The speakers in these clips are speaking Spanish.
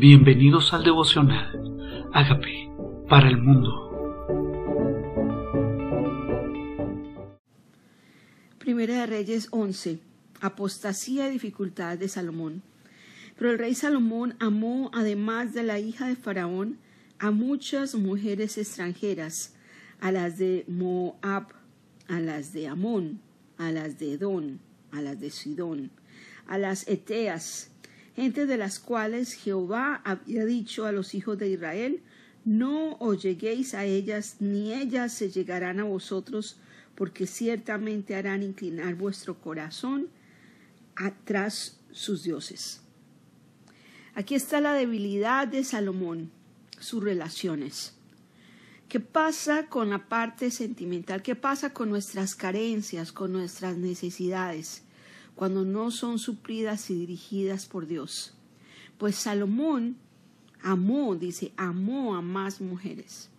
Bienvenidos al devocional. Hágame para el mundo. Primera de Reyes 11. Apostasía y dificultad de Salomón. Pero el rey Salomón amó, además de la hija de Faraón, a muchas mujeres extranjeras, a las de Moab, a las de Amón, a las de Edón, a las de Sidón, a las Eteas, gente de las cuales Jehová había dicho a los hijos de Israel, no os lleguéis a ellas, ni ellas se llegarán a vosotros, porque ciertamente harán inclinar vuestro corazón atrás sus dioses. Aquí está la debilidad de Salomón, sus relaciones. ¿Qué pasa con la parte sentimental? ¿Qué pasa con nuestras carencias, con nuestras necesidades? Cuando no son suplidas y dirigidas por Dios. Pues Salomón amó, dice, amó a más mujeres.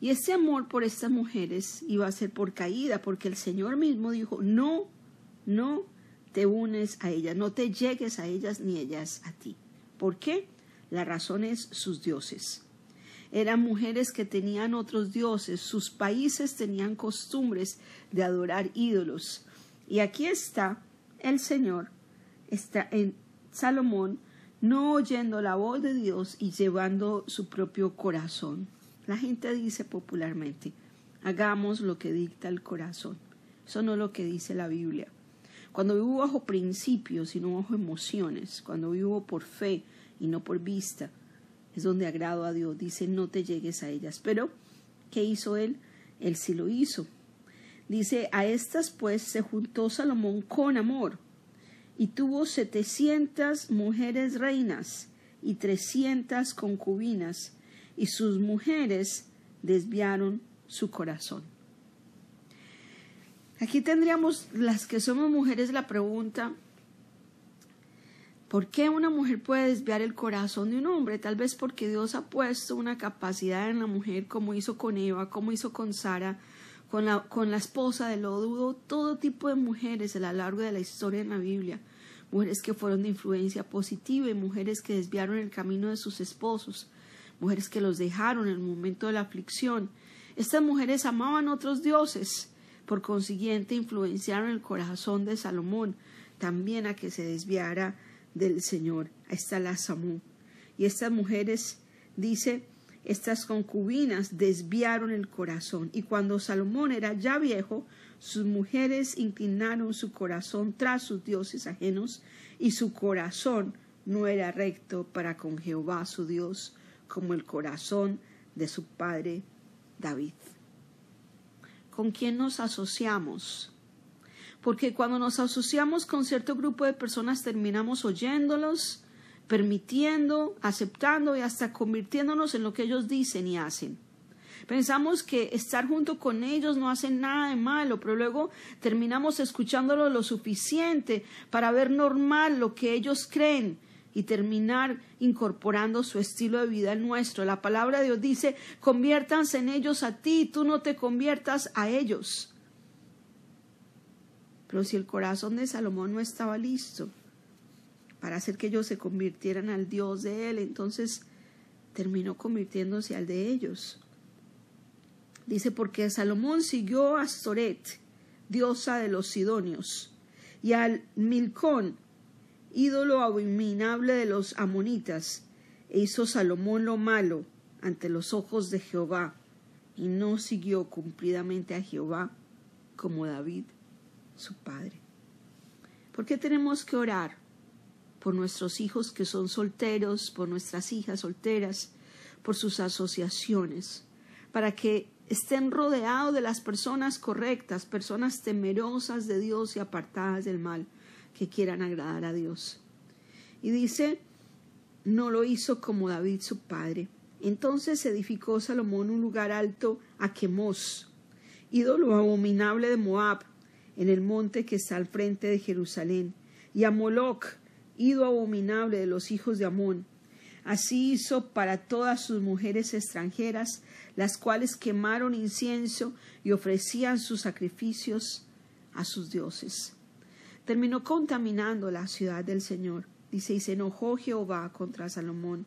Y ese amor por estas mujeres iba a ser por caída, porque el Señor mismo dijo, no, no te unes a ellas, no te llegues a ellas ni ellas a ti. ¿Por qué? La razón es sus dioses. Eran mujeres que tenían otros dioses, sus países tenían costumbres de adorar ídolos. Y aquí está el Señor está en Salomón no oyendo la voz de Dios y llevando su propio corazón. La gente dice popularmente, hagamos lo que dicta el corazón. Eso no es lo que dice la Biblia. Cuando vivo bajo principios y no bajo emociones, cuando vivo por fe y no por vista, es donde agrado a Dios. Dice, no te llegues a ellas. Pero, ¿qué hizo él? Él sí lo hizo. Dice, a estas pues se juntó Salomón con amor y tuvo setecientas mujeres reinas y trescientas concubinas y sus mujeres desviaron su corazón. Aquí tendríamos las que somos mujeres la pregunta, ¿por qué una mujer puede desviar el corazón de un hombre? Tal vez porque Dios ha puesto una capacidad en la mujer como hizo con Eva, como hizo con Sara, con la, con la esposa de Lodudo, todo tipo de mujeres a lo largo de la historia en la Biblia, mujeres que fueron de influencia positiva y mujeres que desviaron el camino de sus esposos, mujeres que los dejaron en el momento de la aflicción. Estas mujeres amaban otros dioses, por consiguiente influenciaron el corazón de Salomón también a que se desviara del Señor. Ahí está la Samú. Y estas mujeres, dice, estas concubinas desviaron el corazón, y cuando Salomón era ya viejo, sus mujeres inclinaron su corazón tras sus dioses ajenos, y su corazón no era recto para con Jehová su Dios, como el corazón de su padre David. ¿Con quién nos asociamos? Porque cuando nos asociamos con cierto grupo de personas terminamos oyéndolos, permitiendo, aceptando y hasta convirtiéndonos en lo que ellos dicen y hacen. Pensamos que estar junto con ellos no hace nada de malo, pero luego terminamos escuchándolo lo suficiente para ver normal lo que ellos creen y terminar incorporando su estilo de vida al nuestro. La palabra de Dios dice, conviértanse en ellos a ti, tú no te conviertas a ellos. Pero si el corazón de Salomón no estaba listo, para hacer que ellos se convirtieran al Dios de él. Entonces terminó convirtiéndose al de ellos. Dice, porque Salomón siguió a Astoret, diosa de los sidonios, y al Milcón, ídolo abominable de los amonitas, e hizo Salomón lo malo ante los ojos de Jehová, y no siguió cumplidamente a Jehová como David, su padre. ¿Por qué tenemos que orar? Por nuestros hijos que son solteros, por nuestras hijas solteras, por sus asociaciones, para que estén rodeados de las personas correctas, personas temerosas de Dios y apartadas del mal, que quieran agradar a Dios. Y dice, no lo hizo como David su padre. Entonces edificó Salomón un lugar alto a Quemos, ídolo abominable de Moab, en el monte que está al frente de Jerusalén, y a Moloch, ido abominable de los hijos de Amón. Así hizo para todas sus mujeres extranjeras, las cuales quemaron incienso y ofrecían sus sacrificios a sus dioses. Terminó contaminando la ciudad del Señor. Dice, y se enojó Jehová contra Salomón,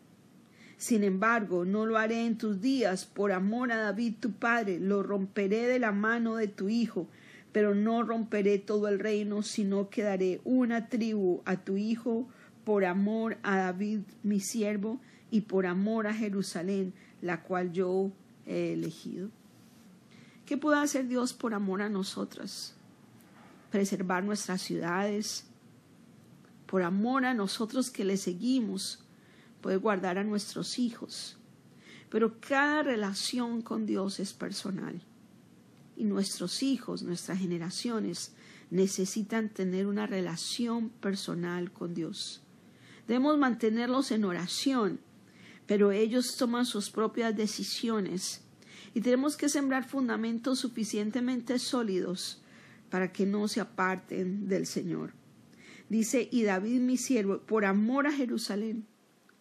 Sin embargo, no lo haré en tus días por amor a David tu padre, lo romperé de la mano de tu hijo, pero no romperé todo el reino, sino que daré una tribu a tu hijo por amor a David mi siervo y por amor a Jerusalén, la cual yo he elegido. ¿Qué puede hacer Dios por amor a nosotras? Preservar nuestras ciudades, por amor a nosotros que le seguimos, puede guardar a nuestros hijos. Pero cada relación con Dios es personal. Y nuestros hijos, nuestras generaciones, necesitan tener una relación personal con Dios. Debemos mantenerlos en oración, pero ellos toman sus propias decisiones y tenemos que sembrar fundamentos suficientemente sólidos para que no se aparten del Señor. Dice, y David mi siervo, por amor a Jerusalén,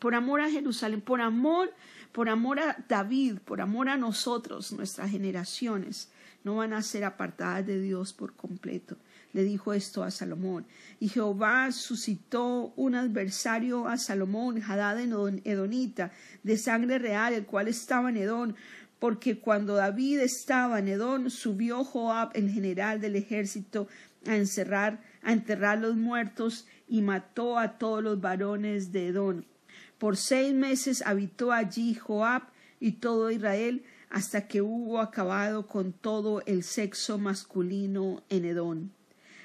por amor a Jerusalén, por amor, por amor a David, por amor a nosotros, nuestras generaciones, no van a ser apartadas de Dios por completo. Le dijo esto a Salomón. Y Jehová suscitó un adversario a Salomón, Hadad Edonita, de sangre real, el cual estaba en Edón, porque cuando David estaba en Edón, subió Joab, el general del ejército, a encerrar a enterrar los muertos y mató a todos los varones de Edón. Por seis meses habitó allí Joab y todo Israel hasta que hubo acabado con todo el sexo masculino en Edón.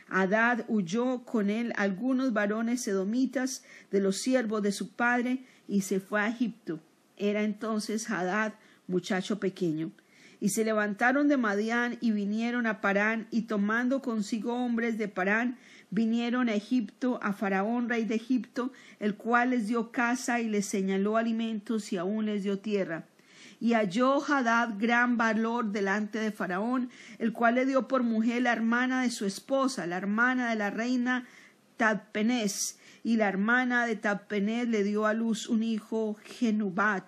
Adad huyó con él algunos varones edomitas de los siervos de su padre y se fue a Egipto. Era entonces Hadad muchacho pequeño. Y se levantaron de Madián y vinieron a Parán, y tomando consigo hombres de Parán, vinieron a Egipto, a Faraón, rey de Egipto, el cual les dio casa y les señaló alimentos y aún les dio tierra. Y halló Hadad gran valor delante de Faraón, el cual le dio por mujer la hermana de su esposa, la hermana de la reina Tadpenés, y la hermana de Tadpenés le dio a luz un hijo, Genubat,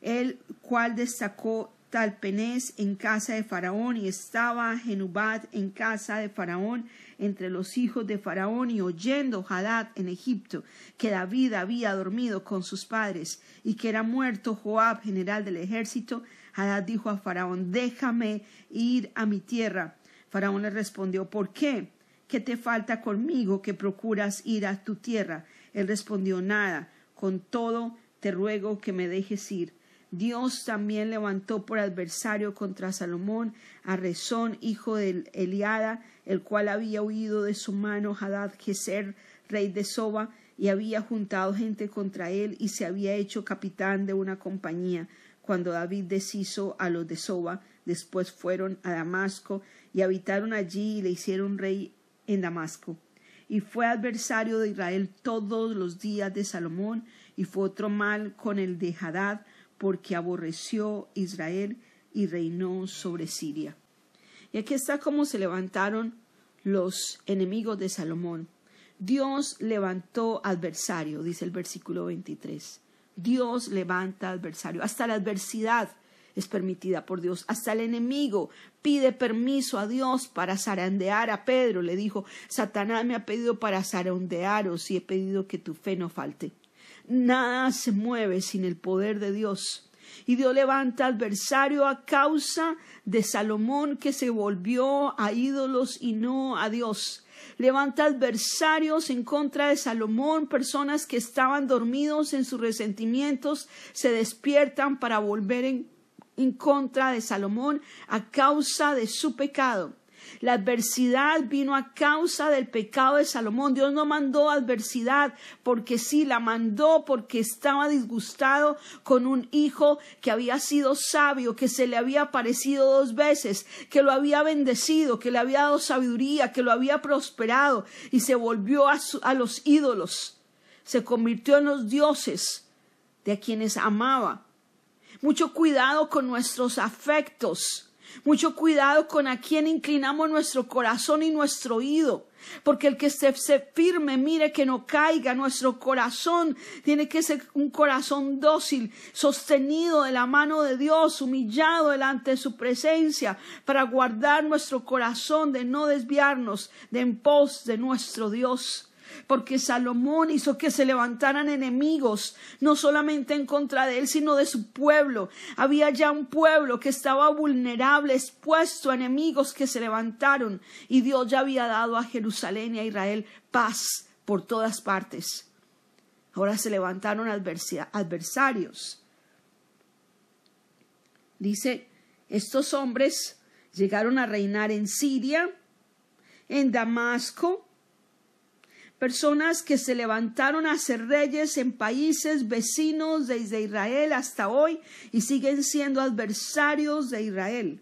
el cual destacó Talpenés en casa de Faraón y estaba Genubat en casa de Faraón entre los hijos de Faraón y oyendo Hadad en Egipto que David había dormido con sus padres y que era muerto Joab, general del ejército, Hadad dijo a Faraón, déjame ir a mi tierra. Faraón le respondió, ¿por qué? ¿Qué te falta conmigo que procuras ir a tu tierra? Él respondió, nada, con todo te ruego que me dejes ir Dios también levantó por adversario contra Salomón a Rezón, hijo de Eliada, el cual había huido de su mano Hadad Geser, rey de Soba, y había juntado gente contra él y se había hecho capitán de una compañía. Cuando David deshizo a los de Soba, después fueron a Damasco y habitaron allí y le hicieron rey en Damasco. Y fue adversario de Israel todos los días de Salomón, y fue otro mal con el de Hadad, porque aborreció Israel y reinó sobre Siria. Y aquí está cómo se levantaron los enemigos de Salomón. Dios levantó adversario, dice el versículo 23. Dios levanta adversario. Hasta la adversidad es permitida por Dios. Hasta el enemigo pide permiso a Dios para zarandear a Pedro. Le dijo, Satanás me ha pedido para zarandearos y he pedido que tu fe no falte. Nada se mueve sin el poder de Dios. Y Dios levanta adversario a causa de Salomón que se volvió a ídolos y no a Dios. Levanta adversarios en contra de Salomón, personas que estaban dormidos en sus resentimientos, se despiertan para volver en, en contra de Salomón a causa de su pecado. La adversidad vino a causa del pecado de Salomón. Dios no mandó adversidad porque sí, la mandó porque estaba disgustado con un hijo que había sido sabio, que se le había aparecido dos veces, que lo había bendecido, que le había dado sabiduría, que lo había prosperado y se volvió a, los ídolos, se convirtió en los dioses de a quienes amaba. Mucho cuidado con nuestros afectos. Mucho cuidado con a quien inclinamos nuestro corazón y nuestro oído. Porque el que se, firme, mire que no caiga. Nuestro corazón tiene que ser un corazón dócil, sostenido de la mano de Dios, humillado delante de su presencia, para guardar nuestro corazón de no desviarnos de en pos de nuestro Dios porque Salomón hizo que se levantaran enemigos, no solamente en contra de él, sino de su pueblo. Había ya un pueblo que estaba vulnerable, expuesto a enemigos que se levantaron, y Dios ya había dado a Jerusalén y a Israel paz por todas partes. Ahora se levantaron adversarios. Dice, estos hombres llegaron a reinar en Siria, en Damasco, personas que se levantaron a ser reyes en países vecinos desde Israel hasta hoy y siguen siendo adversarios de Israel.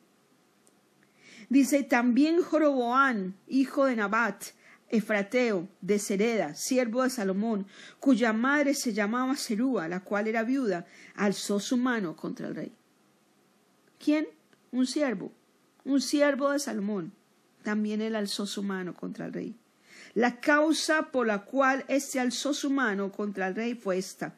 Dice también Joroboán, hijo de Nabat, Efrateo, de Sereda, siervo de Salomón, cuya madre se llamaba Serúa, la cual era viuda, alzó su mano contra el rey. ¿Quién? Un siervo, un siervo de Salomón. También él alzó su mano contra el rey. La causa por la cual éste alzó su mano contra el rey fue esta.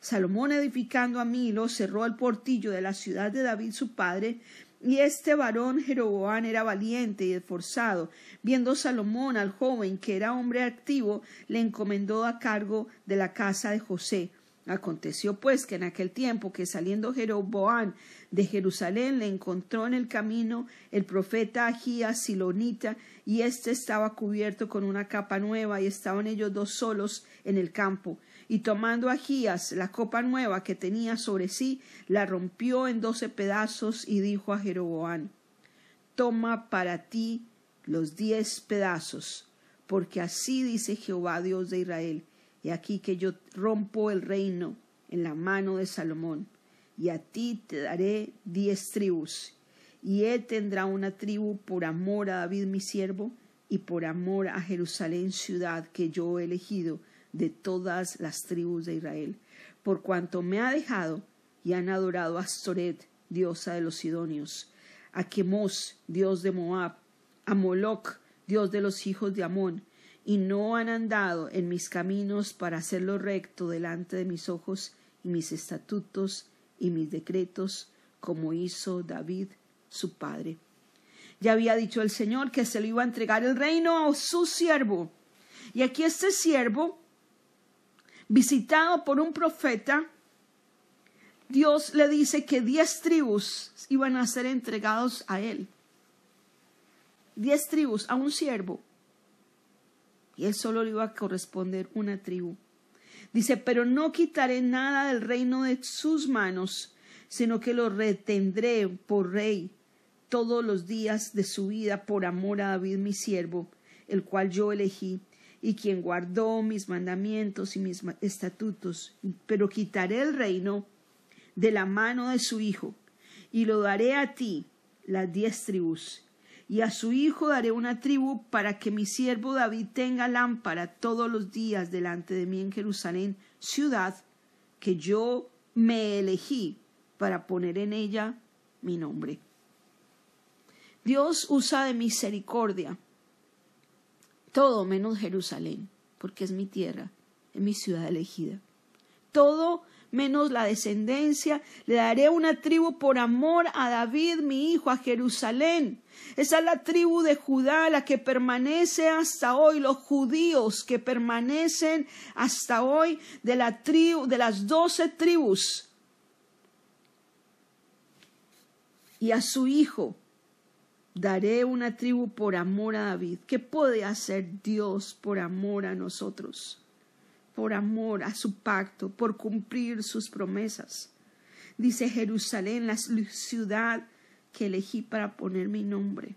Salomón edificando a Milo cerró el portillo de la ciudad de David su padre, y este varón Jeroboán era valiente y esforzado. Viendo Salomón al joven, que era hombre activo, le encomendó a cargo de la casa de José. Aconteció pues que en aquel tiempo que saliendo Jeroboán de Jerusalén le encontró en el camino el profeta Agías Silonita, y éste estaba cubierto con una capa nueva, y estaban ellos dos solos en el campo. Y tomando Agías la copa nueva que tenía sobre sí, la rompió en doce pedazos, y dijo a Jeroboán Toma para ti los diez pedazos, porque así dice Jehová Dios de Israel, y aquí que yo rompo el reino en la mano de Salomón y a ti te daré diez tribus, y él tendrá una tribu por amor a David mi siervo, y por amor a Jerusalén ciudad que yo he elegido de todas las tribus de Israel, por cuanto me ha dejado y han adorado a Astoret, diosa de los Sidonios, a Chemos, dios de Moab, a Moloc, dios de los hijos de Amón, y no han andado en mis caminos para hacerlo recto delante de mis ojos y mis estatutos y mis decretos, como hizo David su padre. Ya había dicho el Señor que se le iba a entregar el reino a su siervo. Y aquí este siervo, visitado por un profeta, Dios le dice que diez tribus iban a ser entregados a él. Diez tribus a un siervo. Él solo le iba a corresponder una tribu. Dice, pero no quitaré nada del reino de sus manos, sino que lo retendré por rey todos los días de su vida por amor a David mi siervo, el cual yo elegí, y quien guardó mis mandamientos y mis estatutos. Pero quitaré el reino de la mano de su hijo, y lo daré a ti, las diez tribus, y a su hijo daré una tribu para que mi siervo David tenga lámpara todos los días delante de mí en Jerusalén, ciudad que yo me elegí para poner en ella mi nombre. Dios usa de misericordia todo menos Jerusalén, porque es mi tierra, es mi ciudad elegida. Todo menos la descendencia, le daré una tribu por amor a David, mi hijo, a Jerusalén. Esa es la tribu de Judá, la que permanece hasta hoy, los judíos que permanecen hasta hoy de la tribu, de las doce tribus. Y a su hijo daré una tribu por amor a David. ¿Qué puede hacer Dios por amor a nosotros? Por amor a su pacto, por cumplir sus promesas. Dice Jerusalén, la ciudad que elegí para poner mi nombre.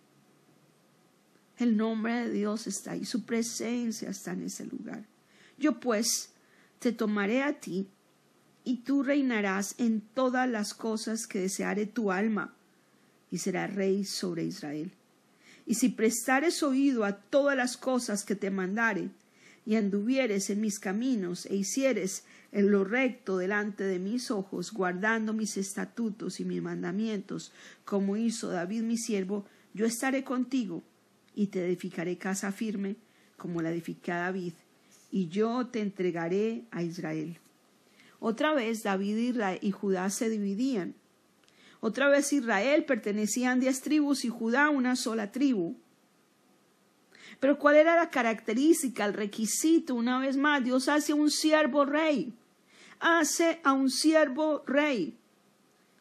El nombre de Dios está ahí, su presencia está en ese lugar. Yo pues te tomaré a ti y tú reinarás en todas las cosas que deseare tu alma y serás rey sobre Israel. Y si prestares oído a todas las cosas que te mandare, y anduvieres en mis caminos e hicieres en lo recto delante de mis ojos, guardando mis estatutos y mis mandamientos, como hizo David mi siervo, yo estaré contigo y te edificaré casa firme, como la edificé David, y yo te entregaré a Israel. Otra vez David y Judá se dividían. Otra vez Israel pertenecían diez tribus y Judá una sola tribu. Pero ¿cuál era la característica, el requisito? Una vez más, Dios hace un siervo rey hace a un siervo rey.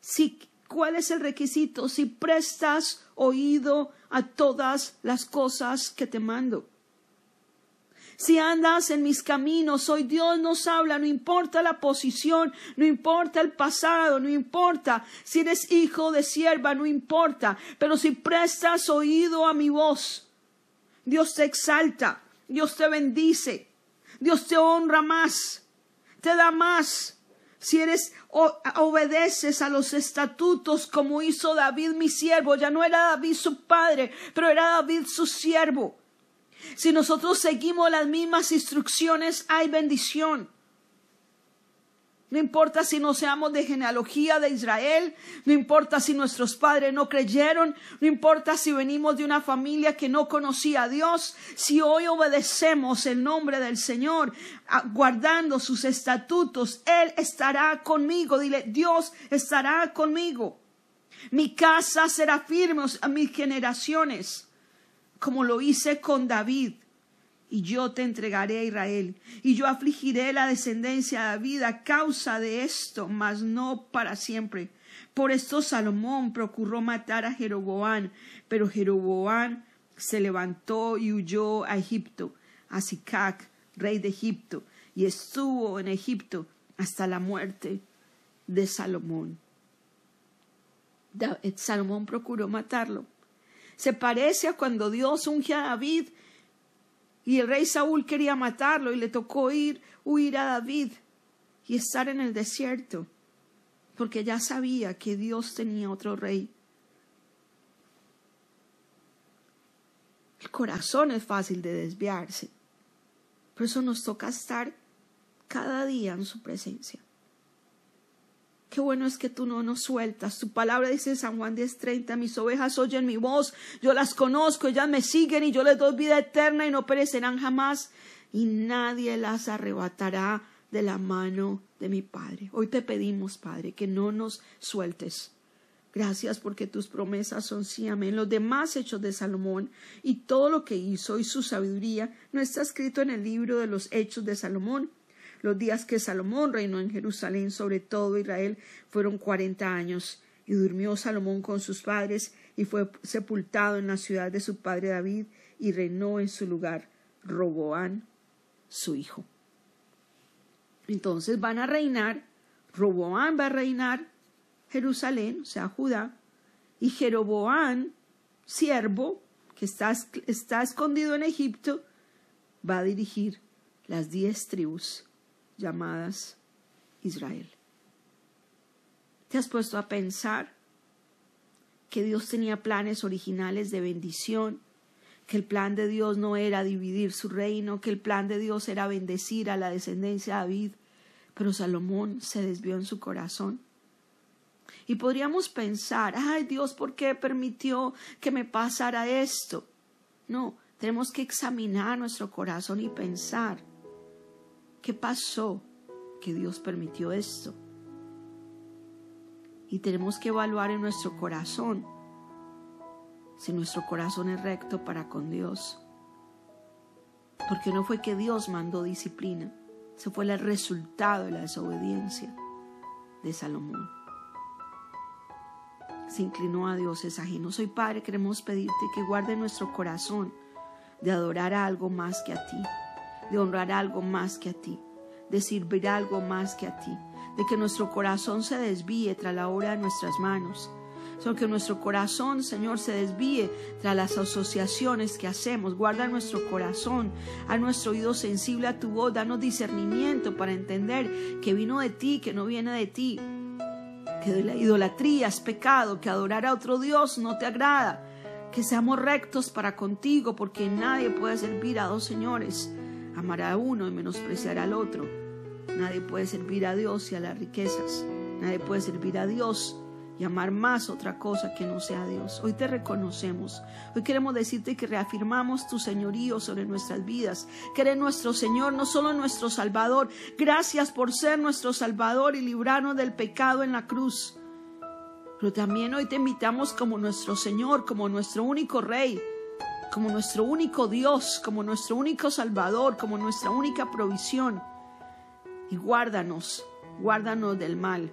Si, ¿Cuál es el requisito? Si prestas oído a todas las cosas que te mando. Si andas en mis caminos, hoy Dios nos habla, no importa la posición, no importa el pasado, no importa si eres hijo de sierva, no importa, pero si prestas oído a mi voz, Dios te exalta, Dios te bendice, Dios te honra más te da más. Si eres obedeces a los estatutos como hizo David mi siervo, ya no era David su padre, pero era David su siervo. Si nosotros seguimos las mismas instrucciones, hay bendición. No importa si no seamos de genealogía de Israel, no importa si nuestros padres no creyeron, no importa si venimos de una familia que no conocía a Dios, si hoy obedecemos el nombre del Señor, guardando sus estatutos, Él estará conmigo. Dile, Dios estará conmigo. Mi casa será firme a mis generaciones, como lo hice con David y yo te entregaré a Israel, y yo afligiré la descendencia de David a causa de esto, mas no para siempre. Por esto Salomón procuró matar a Jeroboán, pero Jeroboán se levantó y huyó a Egipto, a Sicac, rey de Egipto, y estuvo en Egipto hasta la muerte de Salomón. Salomón procuró matarlo. Se parece a cuando Dios unge a David y el rey Saúl quería matarlo y le tocó ir, huir a David y estar en el desierto, porque ya sabía que Dios tenía otro rey. El corazón es fácil de desviarse, por eso nos toca estar cada día en su presencia. Qué bueno es que tú no nos sueltas. Tu palabra dice San Juan 10:30, mis ovejas oyen mi voz, yo las conozco, ellas me siguen y yo les doy vida eterna y no perecerán jamás y nadie las arrebatará de la mano de mi Padre. Hoy te pedimos, Padre, que no nos sueltes. Gracias porque tus promesas son sí, amén. Los demás hechos de Salomón y todo lo que hizo y su sabiduría no está escrito en el libro de los hechos de Salomón. Los días que Salomón reinó en Jerusalén sobre todo Israel fueron cuarenta años, y durmió Salomón con sus padres, y fue sepultado en la ciudad de su padre David, y reinó en su lugar Roboán, su hijo. Entonces van a reinar, Roboán va a reinar Jerusalén, o sea, Judá, y Jeroboán, siervo, que está, está escondido en Egipto, va a dirigir las diez tribus llamadas Israel. ¿Te has puesto a pensar que Dios tenía planes originales de bendición? que el plan de Dios no era dividir su reino, que el plan de Dios era bendecir a la descendencia de David, pero Salomón se desvió en su corazón. Y podríamos pensar, ay Dios, ¿por qué permitió que me pasara esto? No, tenemos que examinar nuestro corazón y pensar, ¿Qué pasó que Dios permitió esto? Y tenemos que evaluar en nuestro corazón si nuestro corazón es recto para con Dios. Porque no fue que Dios mandó disciplina, se fue el resultado de la desobediencia de Salomón. Se inclinó a Dios es ajeno. Soy Padre, queremos pedirte que guarde nuestro corazón de adorar a algo más que a ti de honrar algo más que a ti, de servir algo más que a ti, de que nuestro corazón se desvíe tras la obra de nuestras manos, sino que nuestro corazón, Señor, se desvíe tras las asociaciones que hacemos. Guarda nuestro corazón, a nuestro oído sensible a tu voz, danos discernimiento para entender que vino de ti, que no viene de ti, que la idolatría es pecado, que adorar a otro Dios no te agrada, que seamos rectos para contigo, porque nadie puede servir a dos señores amar a uno y menospreciar al otro. Nadie puede servir a Dios y a las riquezas. Nadie puede servir a Dios y amar más otra cosa que no sea Dios. Hoy te reconocemos. Hoy queremos decirte que reafirmamos tu señorío sobre nuestras vidas, que eres nuestro Señor, no solo nuestro Salvador. Gracias por ser nuestro Salvador y librarnos del pecado en la cruz. Pero también hoy te invitamos como nuestro Señor, como nuestro único Rey, como nuestro único Dios, como nuestro único Salvador, como nuestra única provisión. Y guárdanos, guárdanos del mal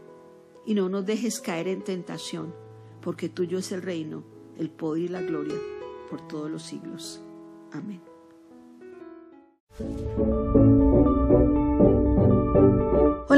y no nos dejes caer en tentación, porque tuyo es el reino, el poder y la gloria por todos los siglos. Amén.